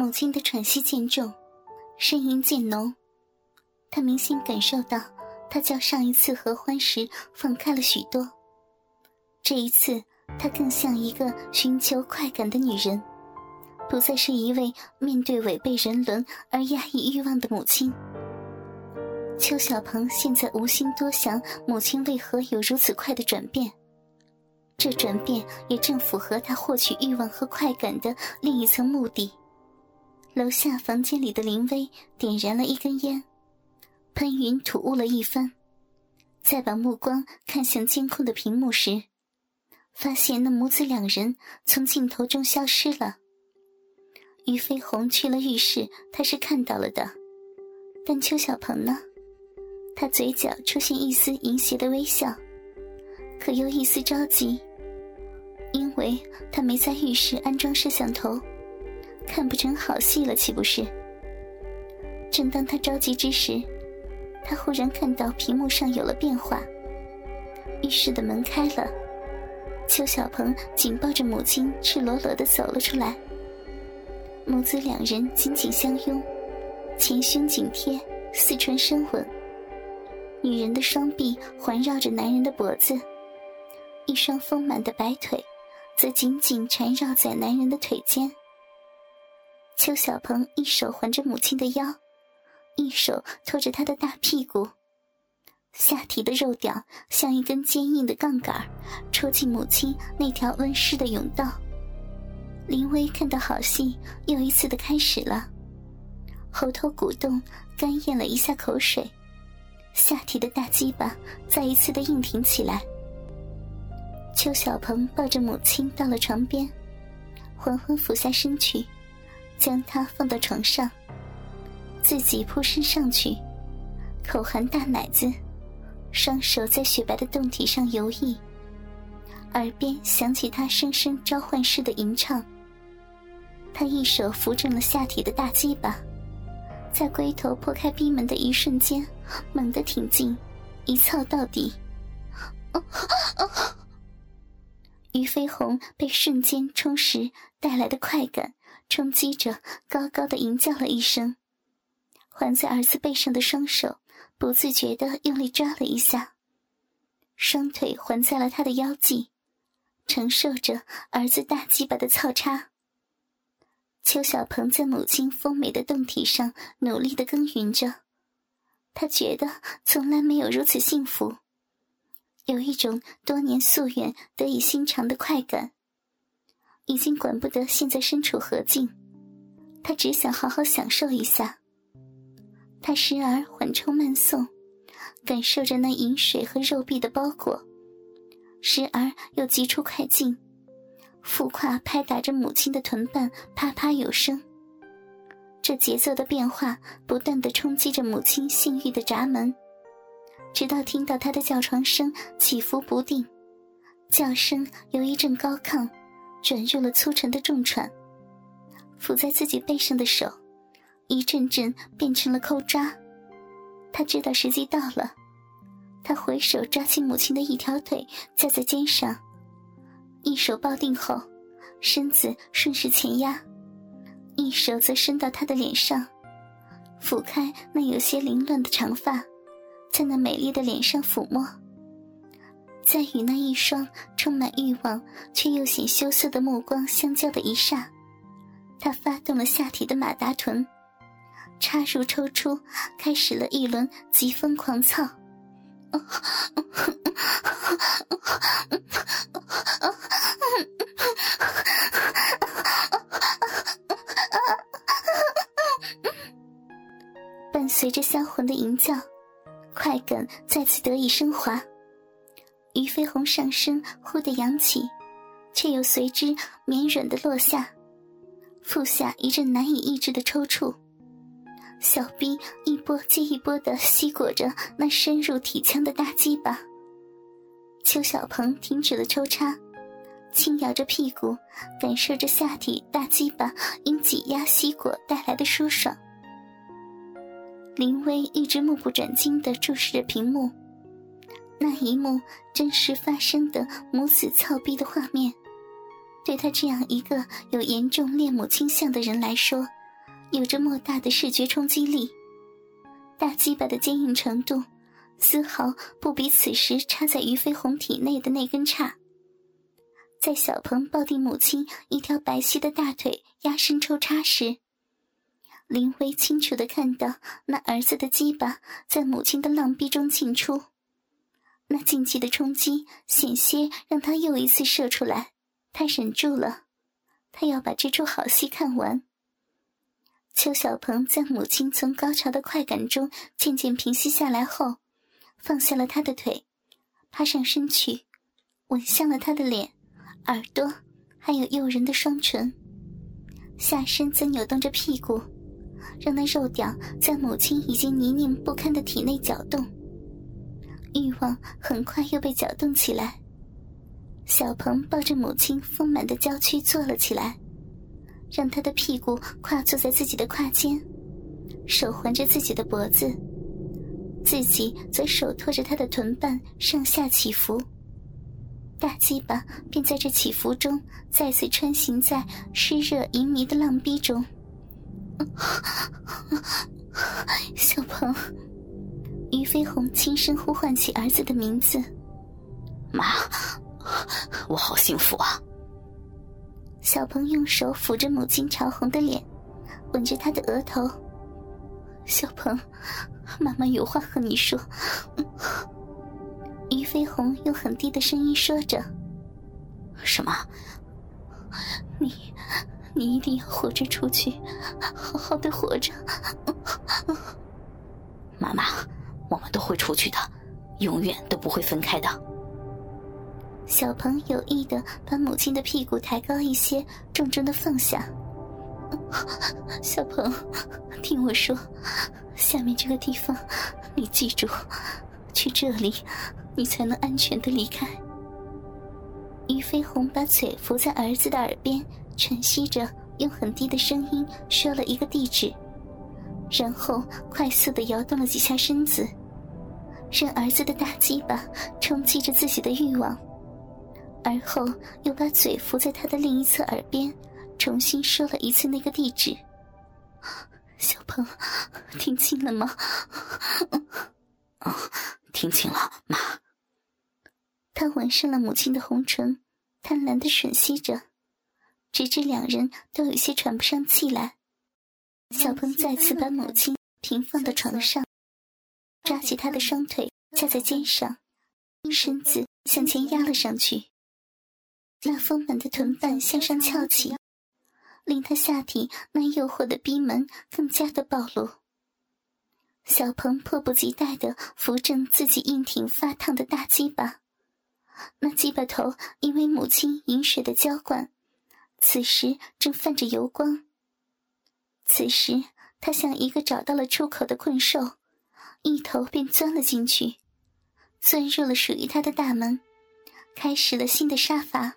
母亲的喘息渐重，呻吟渐浓，他明显感受到，她较上一次合欢时放开了许多。这一次，她更像一个寻求快感的女人，不再是一位面对违背人伦而压抑欲望的母亲。邱小鹏现在无心多想母亲为何有如此快的转变，这转变也正符合他获取欲望和快感的另一层目的。楼下房间里的林薇点燃了一根烟，喷云吐雾了一番，再把目光看向监控的屏幕时，发现那母子两人从镜头中消失了。于飞鸿去了浴室，他是看到了的，但邱小鹏呢？他嘴角出现一丝淫邪的微笑，可又一丝着急，因为他没在浴室安装摄像头。看不成好戏了，岂不是？正当他着急之时，他忽然看到屏幕上有了变化。浴室的门开了，邱小鹏紧抱着母亲，赤裸裸的走了出来。母子两人紧紧相拥，前胸紧贴，四唇深吻。女人的双臂环绕着男人的脖子，一双丰满的白腿，则紧紧缠绕在男人的腿间。邱小鹏一手环着母亲的腰，一手托着她的大屁股，下体的肉屌像一根坚硬的杠杆，戳进母亲那条温湿的甬道。林薇看到好戏又一次的开始了，喉头鼓动，干咽了一下口水，下体的大鸡巴再一次的硬挺起来。邱小鹏抱着母亲到了床边，缓缓俯下身去。将她放到床上，自己扑身上去，口含大奶子，双手在雪白的胴体上游弋，耳边响起他声声召唤式的吟唱。他一手扶正了下体的大鸡巴，在龟头破开冰门的一瞬间，猛地挺进，一操到底。于飞鸿被瞬间充实带来的快感。冲击着，高高的吟叫了一声，环在儿子背上的双手不自觉的用力抓了一下，双腿环在了他的腰际，承受着儿子大鸡巴的操叉。邱小鹏在母亲丰美的胴体上努力的耕耘着，他觉得从来没有如此幸福，有一种多年夙愿得以心偿的快感。已经管不得现在身处何境，他只想好好享受一下。他时而缓冲慢送，感受着那饮水和肉壁的包裹；时而又急出快进，腹胯拍打着母亲的臀瓣，啪啪有声。这节奏的变化不断的冲击着母亲性欲的闸门，直到听到她的叫床声起伏不定，叫声由一阵高亢。转入了粗沉的重喘，抚在自己背上的手，一阵阵变成了抠抓。他知道时机到了，他回手抓起母亲的一条腿，架在肩上，一手抱定后，身子顺势前压，一手则伸到她的脸上，抚开那有些凌乱的长发，在那美丽的脸上抚摸。在与那一双充满欲望却又显羞涩的目光相交的一刹，他发动了下体的马达臀，插入抽出，开始了一轮疾风狂操。伴随着销魂的吟叫，快感再次得以升华。于飞鸿上身忽地扬起，却又随之绵软的落下，腹下一阵难以抑制的抽搐，小臂一波接一波的吸裹着那深入体腔的大鸡巴。邱小鹏停止了抽插，轻摇着屁股，感受着下体大鸡巴因挤压吸裹带来的舒爽。林薇一直目不转睛地注视着屏幕。那一幕真实发生的母子操逼的画面，对他这样一个有严重恋母倾向的人来说，有着莫大的视觉冲击力，大鸡巴的坚硬程度丝毫不比此时插在于飞鸿体内的那根叉。在小鹏抱定母亲一条白皙的大腿压身抽插时，林薇清楚的看到那儿子的鸡巴在母亲的浪逼中进出，那禁忌的冲击险些让他又一次射出来，他忍住了，他要把这出好戏看完。邱小鹏在母亲从高潮的快感中渐渐平息下来后，放下了他的腿，趴上身去，吻向了他的脸。耳朵，还有诱人的双唇，下身则扭动着屁股，让那肉屌在母亲已经泥泞不堪的体内搅动。欲望很快又被搅动起来。小鹏抱着母亲丰满的娇躯坐了起来，让他的屁股跨坐在自己的胯间，手环着自己的脖子，自己则手托着他的臀瓣上下起伏。大鸡巴便在这起伏中再次穿行在湿热淫迷的浪逼中。小鹏，于飞鸿轻声呼唤起儿子的名字：“妈，我好幸福啊！”小鹏用手抚着母亲潮红的脸，吻着她的额头。小鹏，妈妈有话和你说。于飞鸿用很低的声音说着：“什么？你，你一定要活着出去，好好的活着。妈妈，我们都会出去的，永远都不会分开的。”小鹏有意的把母亲的屁股抬高一些，重重的放下。小鹏，听我说，下面这个地方，你记住，去这里。你才能安全的离开。于飞鸿把嘴伏在儿子的耳边，喘息着，用很低的声音说了一个地址，然后快速的摇动了几下身子，让儿子的大鸡巴冲击着自己的欲望，而后又把嘴伏在他的另一侧耳边，重新说了一次那个地址。小鹏，听清了吗？哦。听清了，妈。他吻上了母亲的红唇，贪婪的吮吸着，直至两人都有些喘不上气来。小鹏再次把母亲平放到床上，抓起她的双腿架在肩上，身子向前压了上去。那丰满的臀瓣向上翘起，令他下体那诱惑的逼门更加的暴露。小鹏迫不及待地扶正自己硬挺发烫的大鸡巴，那鸡巴头因为母亲饮水的浇灌，此时正泛着油光。此时他像一个找到了出口的困兽，一头便钻了进去，钻入了属于他的大门，开始了新的杀伐。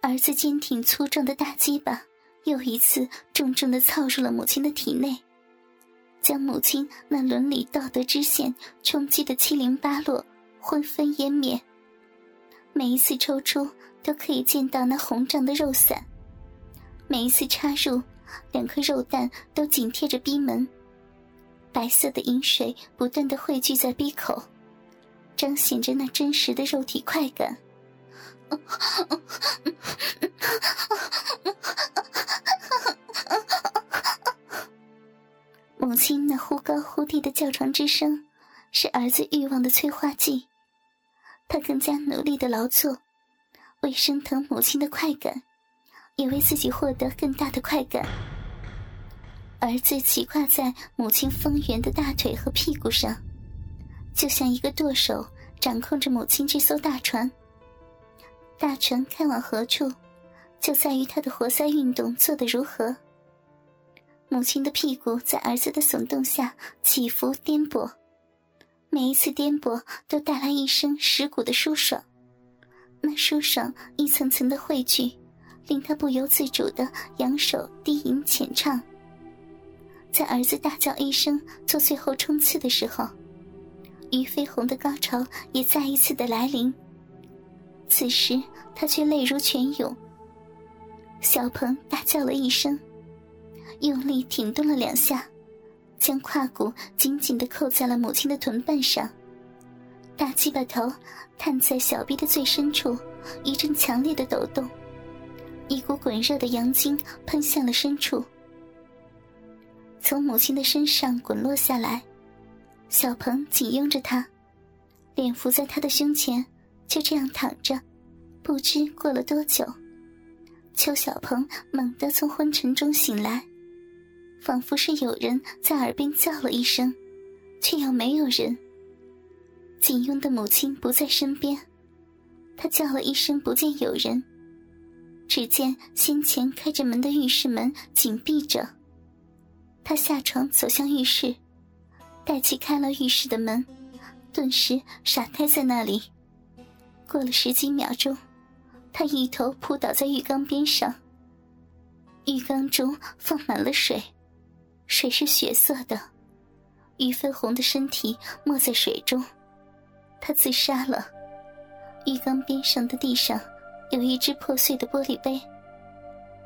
儿子坚挺粗壮的大鸡巴又一次重重的操入了母亲的体内。将母亲那伦理道德之线冲击的七零八落、灰飞烟灭。每一次抽出，都可以见到那红胀的肉伞；每一次插入，两颗肉蛋都紧贴着逼门。白色的饮水不断的汇聚在逼口，彰显着那真实的肉体快感。母亲那忽高忽低的叫床之声，是儿子欲望的催化剂。他更加努力的劳作，为升腾母亲的快感，也为自己获得更大的快感。儿子骑跨在母亲丰圆的大腿和屁股上，就像一个舵手掌控着母亲这艘大船。大船开往何处，就在于他的活塞运动做得如何。母亲的屁股在儿子的耸动下起伏颠簸，每一次颠簸都带来一声蚀骨的舒爽，那舒爽一层层的汇聚，令他不由自主的扬手低吟浅唱。在儿子大叫一声做最后冲刺的时候，于飞鸿的高潮也再一次的来临。此时他却泪如泉涌，小鹏大叫了一声。用力挺动了两下，将胯骨紧紧的扣在了母亲的臀瓣上。大鸡巴头探在小臂的最深处，一阵强烈的抖动，一股滚热的阳精喷向了深处，从母亲的身上滚落下来。小鹏紧拥着她，脸伏在她的胸前，就这样躺着。不知过了多久，邱小鹏猛地从昏沉中醒来，仿佛是有人在耳边叫了一声，却又没有人。紧拥的母亲不在身边，他叫了一声，不见有人。只见先前开着门的浴室门紧闭着。他下床走向浴室，待去开了浴室的门，顿时傻呆在那里。过了十几秒钟，他一头扑倒在浴缸边上。浴缸中放满了水，水是血色的，玉绯红的身体没在水中。他自杀了。浴缸边上的地上有一只破碎的玻璃杯，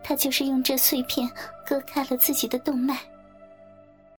他就是用这碎片割开了自己的动脉。